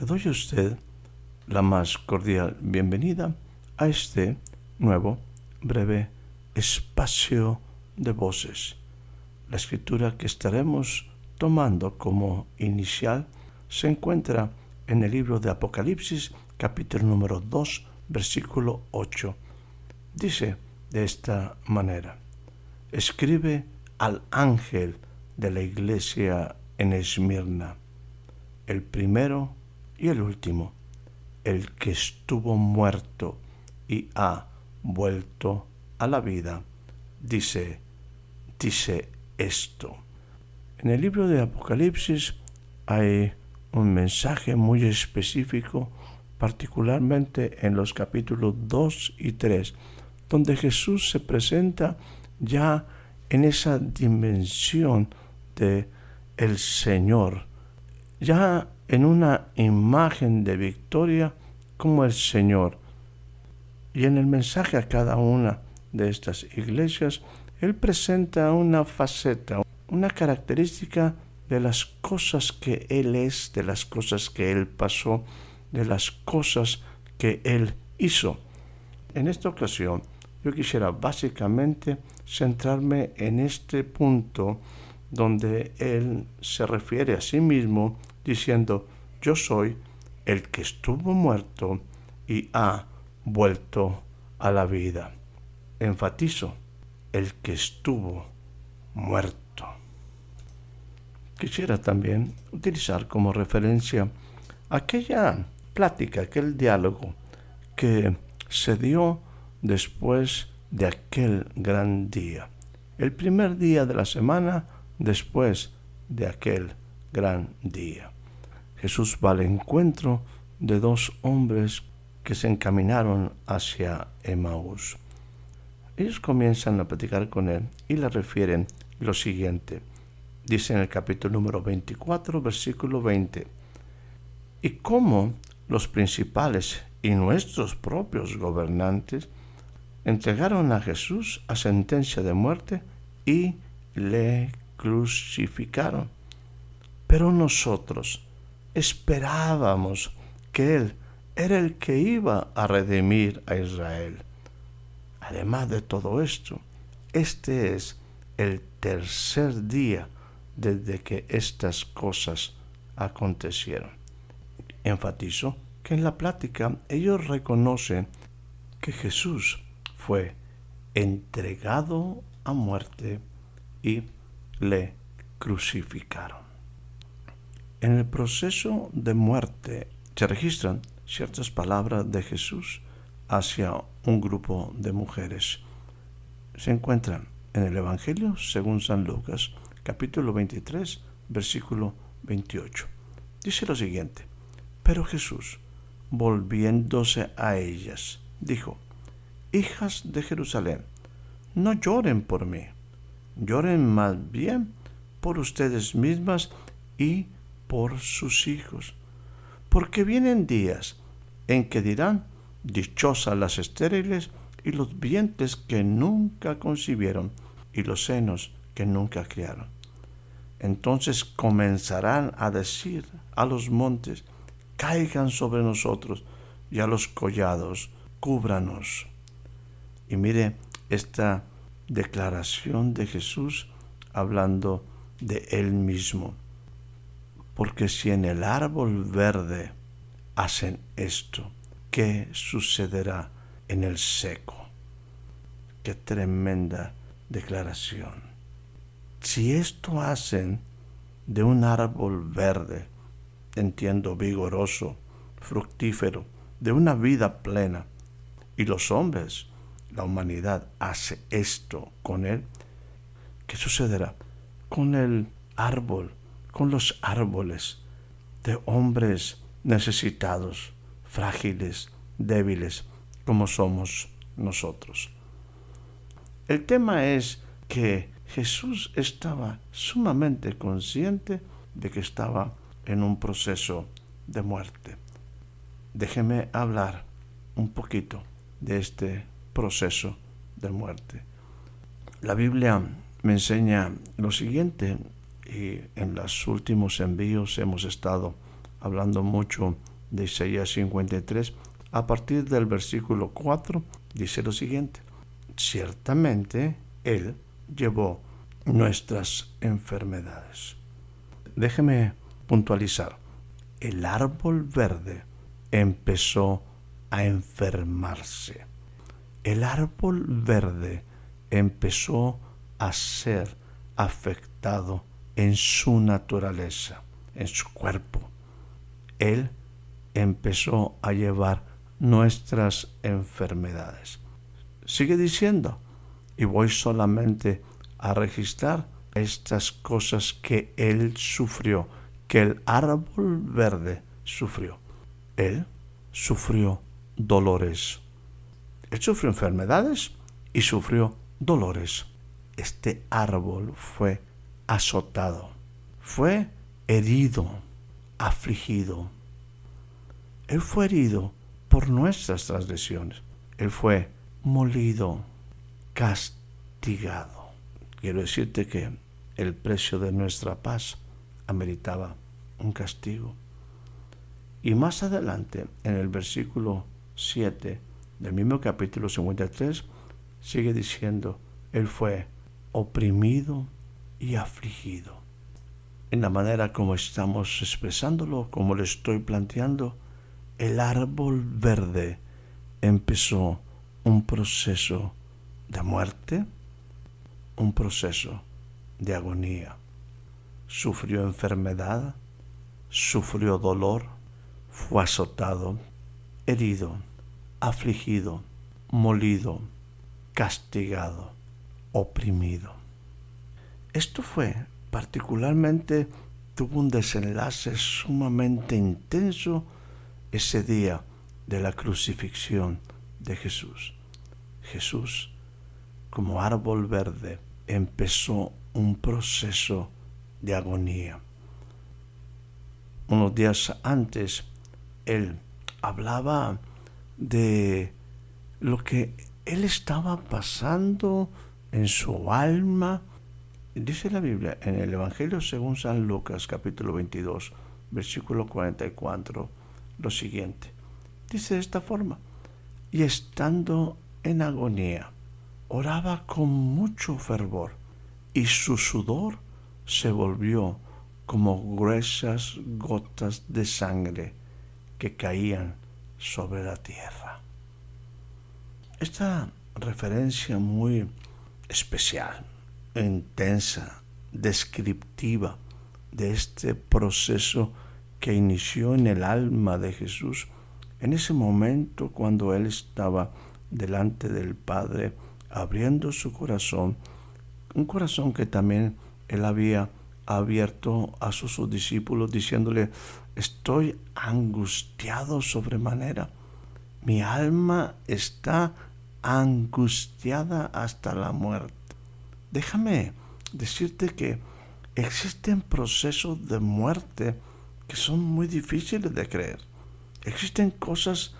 Le doy a usted la más cordial bienvenida a este nuevo breve espacio de voces. La escritura que estaremos tomando como inicial se encuentra en el libro de Apocalipsis capítulo número 2 versículo 8. Dice de esta manera, escribe al ángel de la iglesia en Esmirna, el primero y el último, el que estuvo muerto y ha vuelto a la vida, dice, dice esto. En el libro de Apocalipsis hay un mensaje muy específico, particularmente en los capítulos 2 y 3, donde Jesús se presenta ya en esa dimensión de el Señor, ya en una imagen de victoria como el Señor. Y en el mensaje a cada una de estas iglesias, Él presenta una faceta, una característica de las cosas que Él es, de las cosas que Él pasó, de las cosas que Él hizo. En esta ocasión, yo quisiera básicamente centrarme en este punto donde Él se refiere a sí mismo diciendo, yo soy el que estuvo muerto y ha vuelto a la vida. Enfatizo, el que estuvo muerto. Quisiera también utilizar como referencia aquella plática, aquel diálogo que se dio después de aquel gran día. El primer día de la semana después de aquel gran día. Jesús va al encuentro de dos hombres que se encaminaron hacia Emaús. Ellos comienzan a platicar con él y le refieren lo siguiente. Dice en el capítulo número 24, versículo 20. Y cómo los principales y nuestros propios gobernantes entregaron a Jesús a sentencia de muerte y le crucificaron. Pero nosotros, esperábamos que Él era el que iba a redimir a Israel. Además de todo esto, este es el tercer día desde que estas cosas acontecieron. Enfatizo que en la plática ellos reconocen que Jesús fue entregado a muerte y le crucificaron. En el proceso de muerte se registran ciertas palabras de Jesús hacia un grupo de mujeres. Se encuentran en el Evangelio según San Lucas, capítulo 23, versículo 28. Dice lo siguiente, pero Jesús, volviéndose a ellas, dijo, Hijas de Jerusalén, no lloren por mí, lloren más bien por ustedes mismas y por sus hijos, porque vienen días en que dirán, dichosas las estériles y los vientres que nunca concibieron y los senos que nunca criaron. Entonces comenzarán a decir a los montes, caigan sobre nosotros, y a los collados, cúbranos. Y mire esta declaración de Jesús hablando de él mismo. Porque si en el árbol verde hacen esto, ¿qué sucederá en el seco? Qué tremenda declaración. Si esto hacen de un árbol verde, entiendo vigoroso, fructífero, de una vida plena, y los hombres la humanidad hace esto con él, ¿qué sucederá con el árbol, con los árboles de hombres necesitados, frágiles, débiles, como somos nosotros? El tema es que Jesús estaba sumamente consciente de que estaba en un proceso de muerte. Déjeme hablar un poquito de este proceso de muerte. La Biblia me enseña lo siguiente y en los últimos envíos hemos estado hablando mucho de Isaías 53. A partir del versículo 4 dice lo siguiente, ciertamente Él llevó nuestras enfermedades. Déjeme puntualizar, el árbol verde empezó a enfermarse. El árbol verde empezó a ser afectado en su naturaleza, en su cuerpo. Él empezó a llevar nuestras enfermedades. Sigue diciendo, y voy solamente a registrar estas cosas que Él sufrió, que el árbol verde sufrió. Él sufrió dolores. Él sufrió enfermedades y sufrió dolores. Este árbol fue azotado, fue herido, afligido. Él fue herido por nuestras transgresiones. Él fue molido, castigado. Quiero decirte que el precio de nuestra paz ameritaba un castigo. Y más adelante, en el versículo 7 del mismo capítulo 53, sigue diciendo, Él fue oprimido y afligido. En la manera como estamos expresándolo, como le estoy planteando, el árbol verde empezó un proceso de muerte, un proceso de agonía. Sufrió enfermedad, sufrió dolor, fue azotado, herido, afligido, molido, castigado, oprimido. Esto fue particularmente, tuvo un desenlace sumamente intenso ese día de la crucifixión de Jesús. Jesús, como árbol verde, empezó un proceso de agonía. Unos días antes él hablaba de lo que él estaba pasando en su alma. Dice la Biblia en el Evangelio según San Lucas capítulo 22, versículo 44, lo siguiente. Dice de esta forma, y estando en agonía, oraba con mucho fervor, y su sudor se volvió como gruesas gotas de sangre que caían sobre la tierra. Esta referencia muy especial, intensa, descriptiva de este proceso que inició en el alma de Jesús en ese momento cuando él estaba delante del Padre abriendo su corazón, un corazón que también él había abierto a sus, discípulos diciéndole, estoy angustiado sobremanera. Mi alma está angustiada hasta la muerte. Déjame decirte que existen procesos de muerte que son muy difíciles de creer. Existen cosas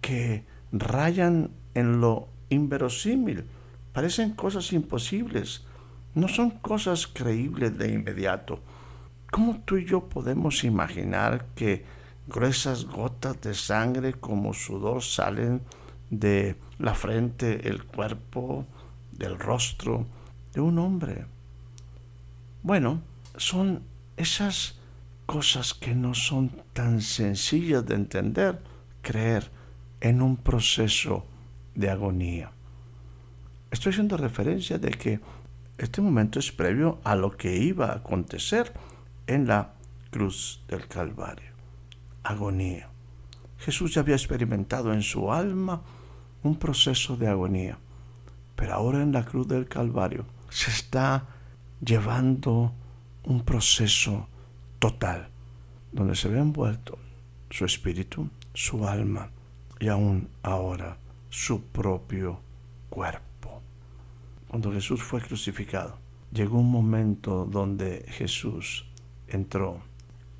que rayan en lo inverosímil, parecen cosas imposibles, no son cosas creíbles de inmediato. ¿Cómo tú y yo podemos imaginar que gruesas gotas de sangre como sudor salen de la frente, el cuerpo, del rostro de un hombre? Bueno, son esas cosas que no son tan sencillas de entender, creer en un proceso de agonía. Estoy haciendo referencia de que este momento es previo a lo que iba a acontecer en la cruz del Calvario. Agonía. Jesús ya había experimentado en su alma un proceso de agonía. Pero ahora en la cruz del Calvario se está llevando un proceso total, donde se ve envuelto su espíritu, su alma y aún ahora su propio cuerpo. Cuando Jesús fue crucificado, llegó un momento donde Jesús entró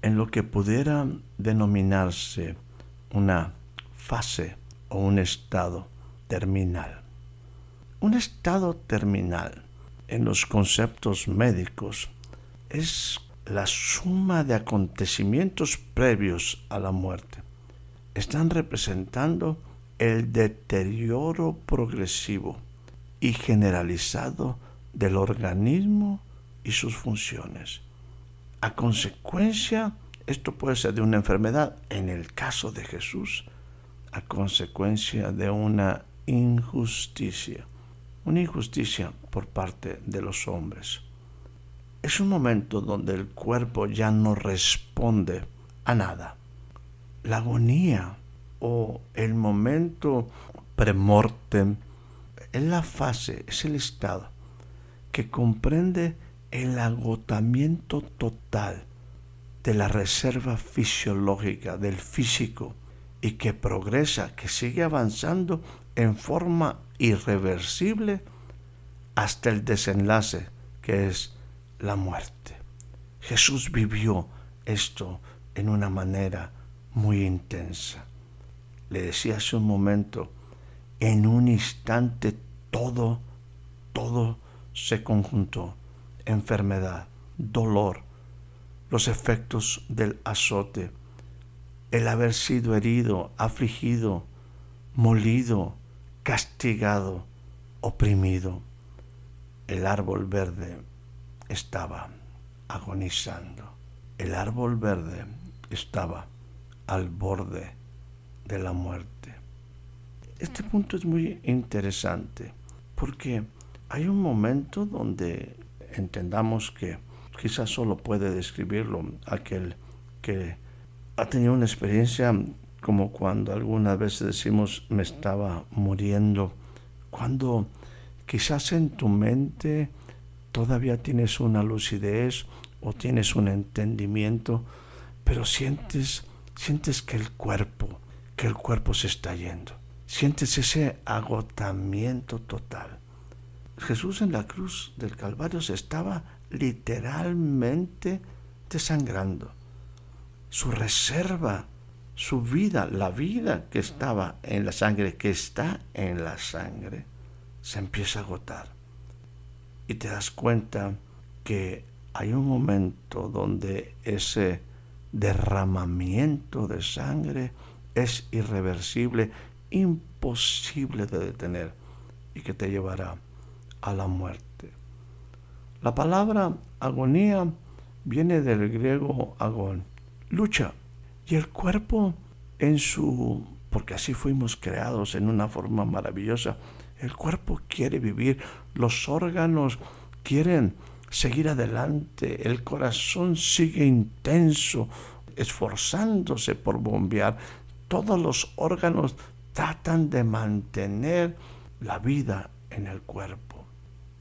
en lo que pudiera denominarse una fase o un estado terminal. Un estado terminal en los conceptos médicos es la suma de acontecimientos previos a la muerte. Están representando el deterioro progresivo y generalizado del organismo y sus funciones. A consecuencia, esto puede ser de una enfermedad, en el caso de Jesús, a consecuencia de una injusticia, una injusticia por parte de los hombres. Es un momento donde el cuerpo ya no responde a nada. La agonía o el momento premortem es la fase, es el estado que comprende el agotamiento total de la reserva fisiológica del físico y que progresa, que sigue avanzando en forma irreversible hasta el desenlace que es la muerte. Jesús vivió esto en una manera muy intensa. Le decía hace un momento, en un instante todo, todo se conjuntó. Enfermedad, dolor, los efectos del azote, el haber sido herido, afligido, molido, castigado, oprimido. El árbol verde estaba agonizando. El árbol verde estaba al borde de la muerte. Este punto es muy interesante porque hay un momento donde entendamos que quizás solo puede describirlo aquel que ha tenido una experiencia como cuando algunas veces decimos me estaba muriendo, cuando quizás en tu mente todavía tienes una lucidez o tienes un entendimiento, pero sientes, sientes que el cuerpo, que el cuerpo se está yendo. Sientes ese agotamiento total. Jesús en la cruz del Calvario se estaba literalmente desangrando. Su reserva, su vida, la vida que estaba en la sangre, que está en la sangre, se empieza a agotar. Y te das cuenta que hay un momento donde ese derramamiento de sangre es irreversible, imposible de detener y que te llevará a la muerte. La palabra agonía viene del griego agón, lucha, y el cuerpo en su, porque así fuimos creados en una forma maravillosa, el cuerpo quiere vivir, los órganos quieren seguir adelante, el corazón sigue intenso, esforzándose por bombear, todos los órganos tratan de mantener la vida en el cuerpo.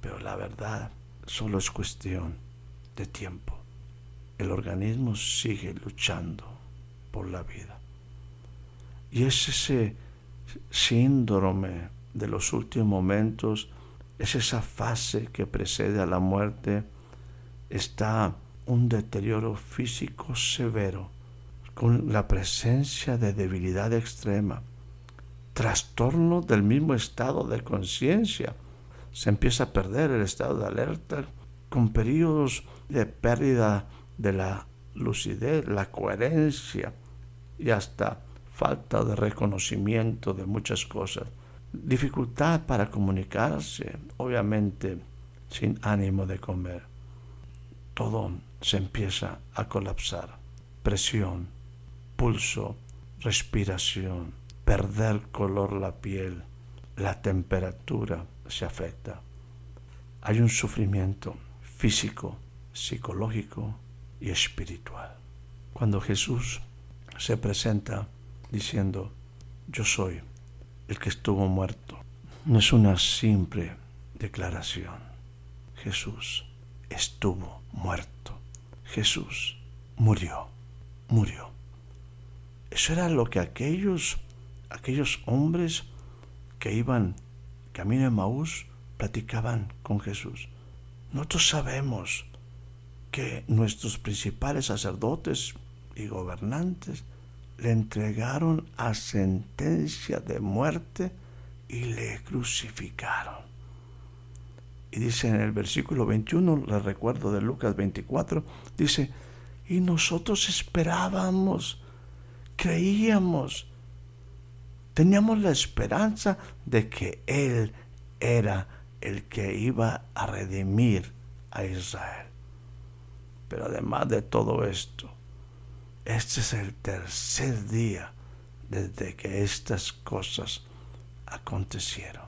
Pero la verdad solo es cuestión de tiempo. El organismo sigue luchando por la vida. Y es ese síndrome de los últimos momentos, es esa fase que precede a la muerte, está un deterioro físico severo, con la presencia de debilidad extrema, trastorno del mismo estado de conciencia, se empieza a perder el estado de alerta con periodos de pérdida de la lucidez, la coherencia y hasta falta de reconocimiento de muchas cosas. Dificultad para comunicarse, obviamente sin ánimo de comer. Todo se empieza a colapsar. Presión, pulso, respiración, perder color la piel, la temperatura, se afecta. Hay un sufrimiento físico, psicológico y espiritual. Cuando Jesús se presenta diciendo, yo soy el que estuvo muerto, no es una simple declaración. Jesús estuvo muerto. Jesús murió, murió. Eso era lo que aquellos, aquellos hombres que iban camino de Maús platicaban con Jesús. Nosotros sabemos que nuestros principales sacerdotes y gobernantes le entregaron a sentencia de muerte y le crucificaron. Y dice en el versículo 21, le recuerdo de Lucas 24, dice, y nosotros esperábamos, creíamos, teníamos la esperanza de que Él era el que iba a redimir a Israel. Pero además de todo esto, este es el tercer día desde que estas cosas acontecieron.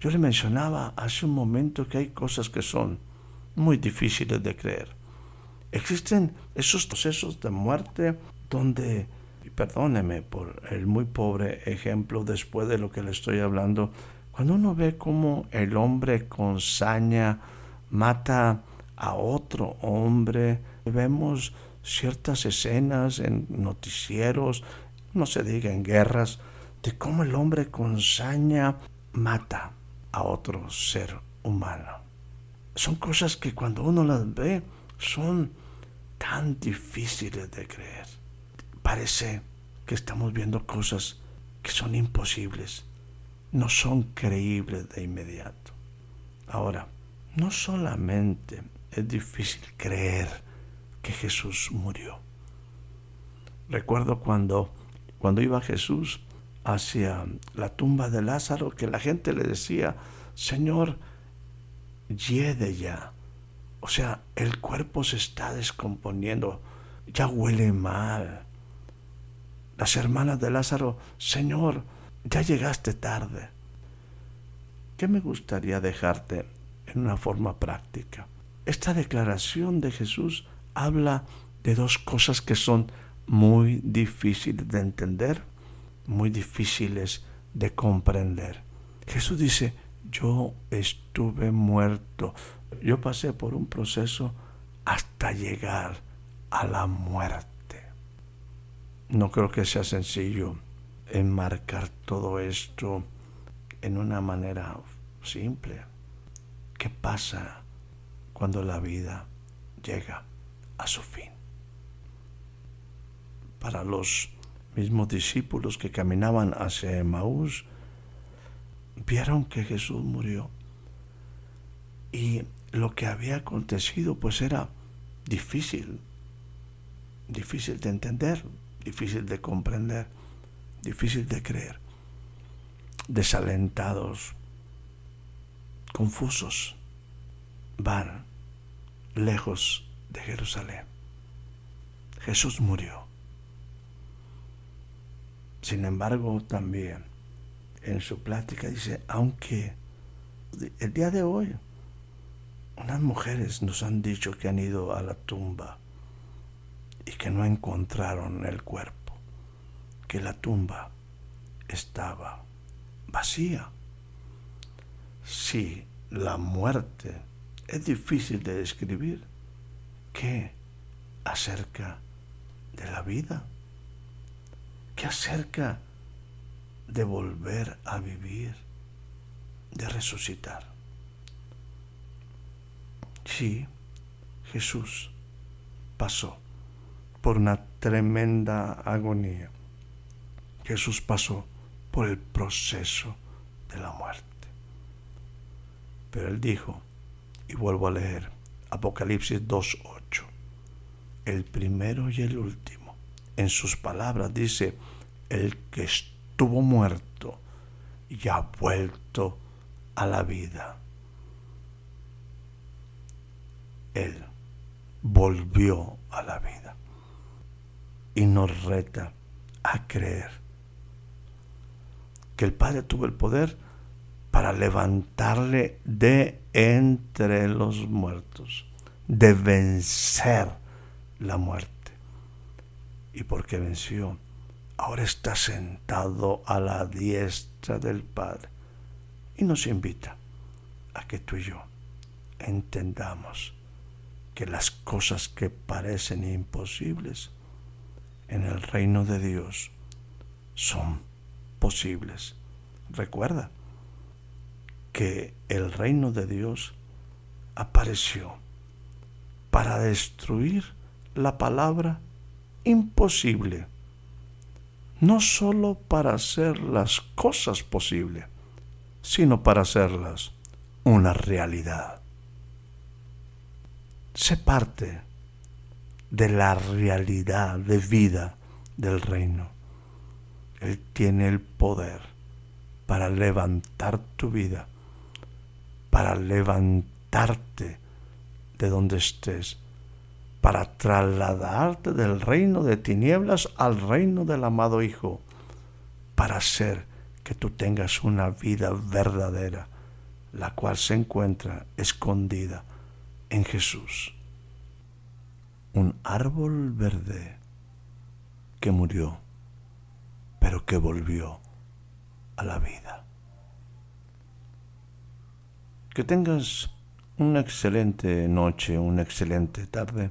Yo le mencionaba hace un momento que hay cosas que son muy difíciles de creer. Existen esos procesos de muerte donde, y perdóneme por el muy pobre ejemplo después de lo que le estoy hablando, cuando uno ve cómo el hombre con saña mata a otro hombre, vemos ciertas escenas en noticieros, no se diga en guerras, de cómo el hombre con saña mata a otro ser humano. Son cosas que cuando uno las ve son tan difíciles de creer. Parece que estamos viendo cosas que son imposibles, no son creíbles de inmediato. Ahora, no solamente es difícil creer que Jesús murió. Recuerdo cuando, cuando iba Jesús hacia la tumba de Lázaro, que la gente le decía, Señor, yede ya. O sea, el cuerpo se está descomponiendo, ya huele mal. Las hermanas de Lázaro, Señor, ya llegaste tarde. ¿Qué me gustaría dejarte en una forma práctica? Esta declaración de Jesús habla de dos cosas que son muy difíciles de entender, muy difíciles de comprender. Jesús dice, yo estuve muerto, yo pasé por un proceso hasta llegar a la muerte. No creo que sea sencillo enmarcar todo esto en una manera simple. ¿Qué pasa cuando la vida llega a su fin. Para los mismos discípulos que caminaban hacia Maús, vieron que Jesús murió. Y lo que había acontecido pues era difícil, difícil de entender, difícil de comprender, difícil de creer, desalentados, confusos, van lejos de Jerusalén. Jesús murió. Sin embargo, también en su plática dice, aunque el día de hoy unas mujeres nos han dicho que han ido a la tumba y que no encontraron el cuerpo, que la tumba estaba vacía. Si la muerte es difícil de describir, ¿Qué acerca de la vida? ¿Qué acerca de volver a vivir, de resucitar? Sí, Jesús pasó por una tremenda agonía. Jesús pasó por el proceso de la muerte. Pero él dijo, y vuelvo a leer, Apocalipsis 2.8, el primero y el último. En sus palabras dice, el que estuvo muerto y ha vuelto a la vida. Él volvió a la vida y nos reta a creer que el Padre tuvo el poder para levantarle de entre los muertos, de vencer la muerte. Y porque venció, ahora está sentado a la diestra del Padre y nos invita a que tú y yo entendamos que las cosas que parecen imposibles en el reino de Dios son posibles. Recuerda que el reino de Dios apareció para destruir la palabra imposible, no sólo para hacer las cosas posibles, sino para hacerlas una realidad. Sé parte de la realidad de vida del reino. Él tiene el poder para levantar tu vida, para levantarte de donde estés, para trasladarte del reino de tinieblas al reino del amado Hijo, para hacer que tú tengas una vida verdadera, la cual se encuentra escondida en Jesús. Un árbol verde que murió, pero que volvió a la vida. Que tengas una excelente noche, una excelente tarde,